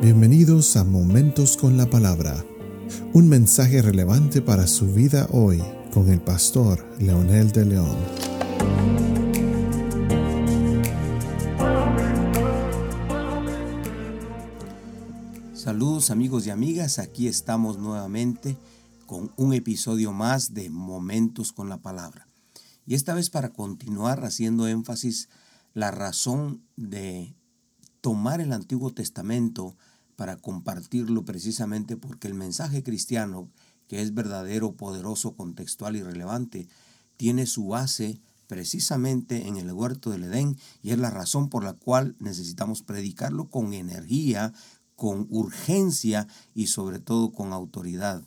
Bienvenidos a Momentos con la Palabra, un mensaje relevante para su vida hoy con el pastor Leonel de León. Saludos amigos y amigas, aquí estamos nuevamente con un episodio más de Momentos con la Palabra. Y esta vez para continuar haciendo énfasis la razón de tomar el Antiguo Testamento para compartirlo precisamente porque el mensaje cristiano, que es verdadero, poderoso, contextual y relevante, tiene su base precisamente en el huerto del Edén y es la razón por la cual necesitamos predicarlo con energía, con urgencia y sobre todo con autoridad.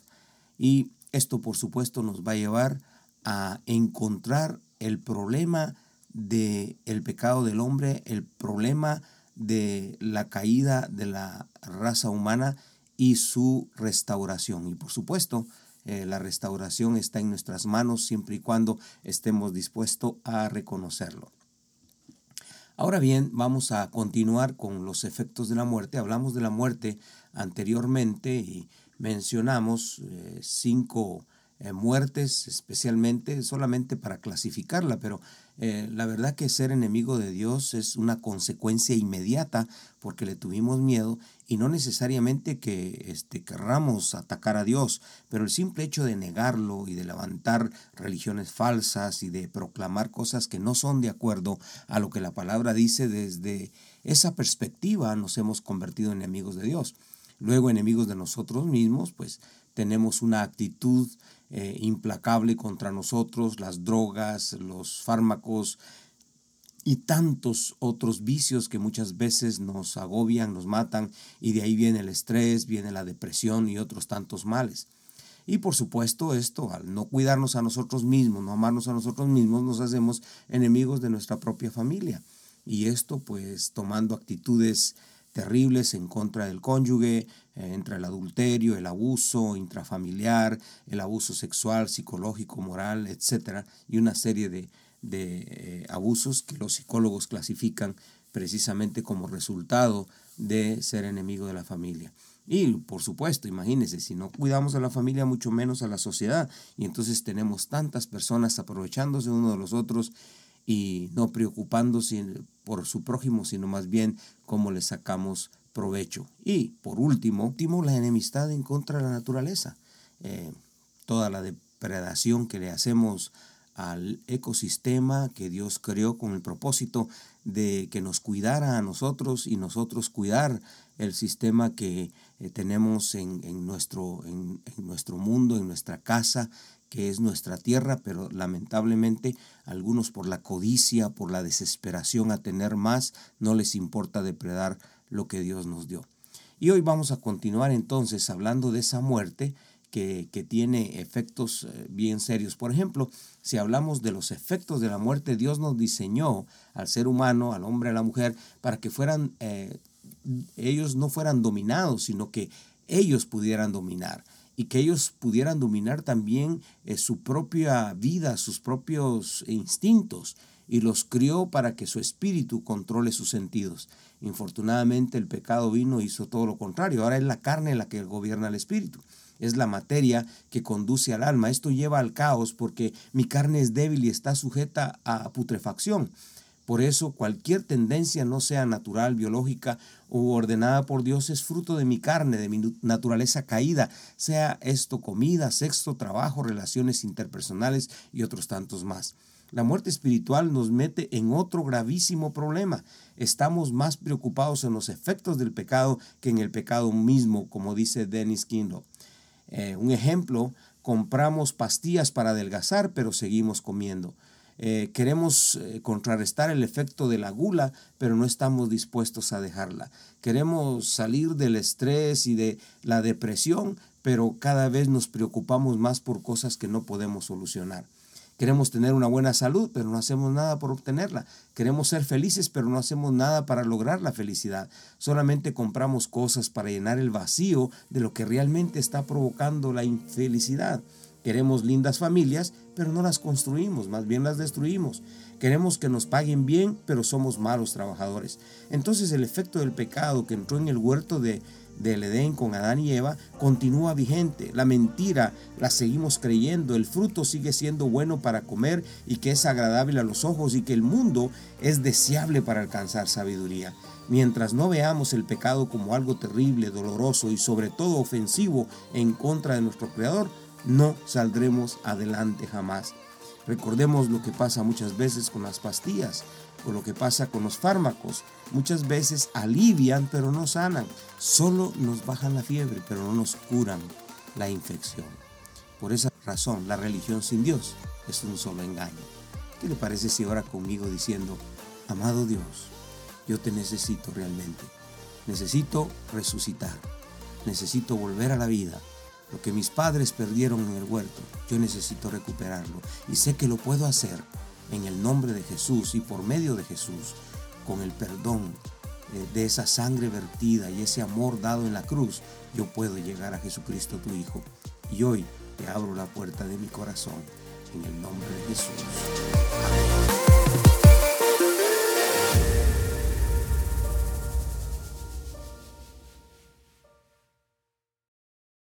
Y esto por supuesto nos va a llevar a encontrar el problema del el pecado del hombre, el problema de la caída de la raza humana y su restauración. Y por supuesto, eh, la restauración está en nuestras manos siempre y cuando estemos dispuestos a reconocerlo. Ahora bien, vamos a continuar con los efectos de la muerte. Hablamos de la muerte anteriormente y mencionamos eh, cinco eh, muertes especialmente, solamente para clasificarla, pero eh, la verdad que ser enemigo de Dios es una consecuencia inmediata porque le tuvimos miedo y no necesariamente que este, querramos atacar a Dios, pero el simple hecho de negarlo y de levantar religiones falsas y de proclamar cosas que no son de acuerdo a lo que la palabra dice desde esa perspectiva nos hemos convertido en enemigos de Dios. Luego enemigos de nosotros mismos, pues tenemos una actitud eh, implacable contra nosotros, las drogas, los fármacos y tantos otros vicios que muchas veces nos agobian, nos matan y de ahí viene el estrés, viene la depresión y otros tantos males. Y por supuesto esto, al no cuidarnos a nosotros mismos, no amarnos a nosotros mismos, nos hacemos enemigos de nuestra propia familia. Y esto pues tomando actitudes terribles en contra del cónyuge, eh, entre el adulterio, el abuso intrafamiliar, el abuso sexual, psicológico, moral, etcétera, y una serie de, eh, abusos que los psicólogos clasifican precisamente como resultado de ser enemigo de la familia. Y por supuesto, imagínense, si no cuidamos a la familia, mucho menos a la sociedad. Y entonces tenemos tantas personas aprovechándose uno de los otros y no preocupándose por su prójimo, sino más bien cómo le sacamos provecho. Y por último, último la enemistad en contra de la naturaleza. Eh, toda la depredación que le hacemos al ecosistema que Dios creó con el propósito de que nos cuidara a nosotros y nosotros cuidar el sistema que eh, tenemos en, nuestro, en, nuestro mundo, en nuestra casa, que es nuestra tierra, pero lamentablemente algunos por la codicia, por la desesperación a tener más, no les importa depredar lo que Dios nos dio. Y hoy vamos a continuar entonces hablando de esa muerte que, tiene efectos eh, bien serios. Por ejemplo, si hablamos de los efectos de la muerte, Dios nos diseñó al ser humano, al hombre, a la mujer, para que fueran, eh, ellos no fueran dominados, sino que ellos pudieran dominar y que ellos pudieran dominar también eh, su propia vida, sus propios instintos, y los crió para que su espíritu controle sus sentidos. Infortunadamente el pecado vino y hizo todo lo contrario. Ahora es la carne la que gobierna el espíritu. Es la materia que conduce al alma. Esto lleva al caos porque mi carne es débil y está sujeta a putrefacción. Por eso cualquier tendencia no sea natural, biológica o ordenada por Dios es fruto de mi carne, de mi naturaleza caída, sea esto comida, sexo, trabajo, relaciones interpersonales y otros tantos más. La muerte espiritual nos mete en otro gravísimo problema. Estamos más preocupados en los efectos del pecado que en el pecado mismo, como dice Dennis Kindle. Eh, un ejemplo, compramos pastillas para adelgazar, pero seguimos comiendo. Eh, queremos eh, contrarrestar el efecto de la gula, pero no estamos dispuestos a dejarla. Queremos salir del estrés y de la depresión, pero cada vez nos preocupamos más por cosas que no podemos solucionar. Queremos tener una buena salud, pero no hacemos nada por obtenerla. Queremos ser felices, pero no hacemos nada para lograr la felicidad. Solamente compramos cosas para llenar el vacío de lo que realmente está provocando la infelicidad. Queremos lindas familias, pero no las construimos, más bien las destruimos. Queremos que nos paguen bien, pero somos malos trabajadores. Entonces el efecto del pecado que entró en el huerto de, del Edén con Adán y Eva continúa vigente. La mentira la seguimos creyendo. El fruto sigue siendo bueno para comer y que es agradable a los ojos y que el mundo es deseable para alcanzar sabiduría. Mientras no veamos el pecado como algo terrible, doloroso y sobre todo ofensivo en contra de nuestro Creador, no saldremos adelante jamás. Recordemos lo que pasa muchas veces con las pastillas o lo que pasa con los fármacos. Muchas veces alivian pero no sanan. Solo nos bajan la fiebre pero no nos curan la infección. Por esa razón, la religión sin Dios es un solo engaño. ¿Qué le parece si ora conmigo diciendo, amado Dios, yo te necesito realmente? Necesito resucitar. Necesito volver a la vida lo que mis padres perdieron en el huerto, yo necesito recuperarlo y sé que lo puedo hacer en el nombre de Jesús y por medio de Jesús, con el perdón eh, de esa sangre vertida y ese amor dado en la cruz, yo puedo llegar a Jesucristo tu Hijo. Y hoy te abro la puerta de mi corazón en el nombre de Jesús. Amén.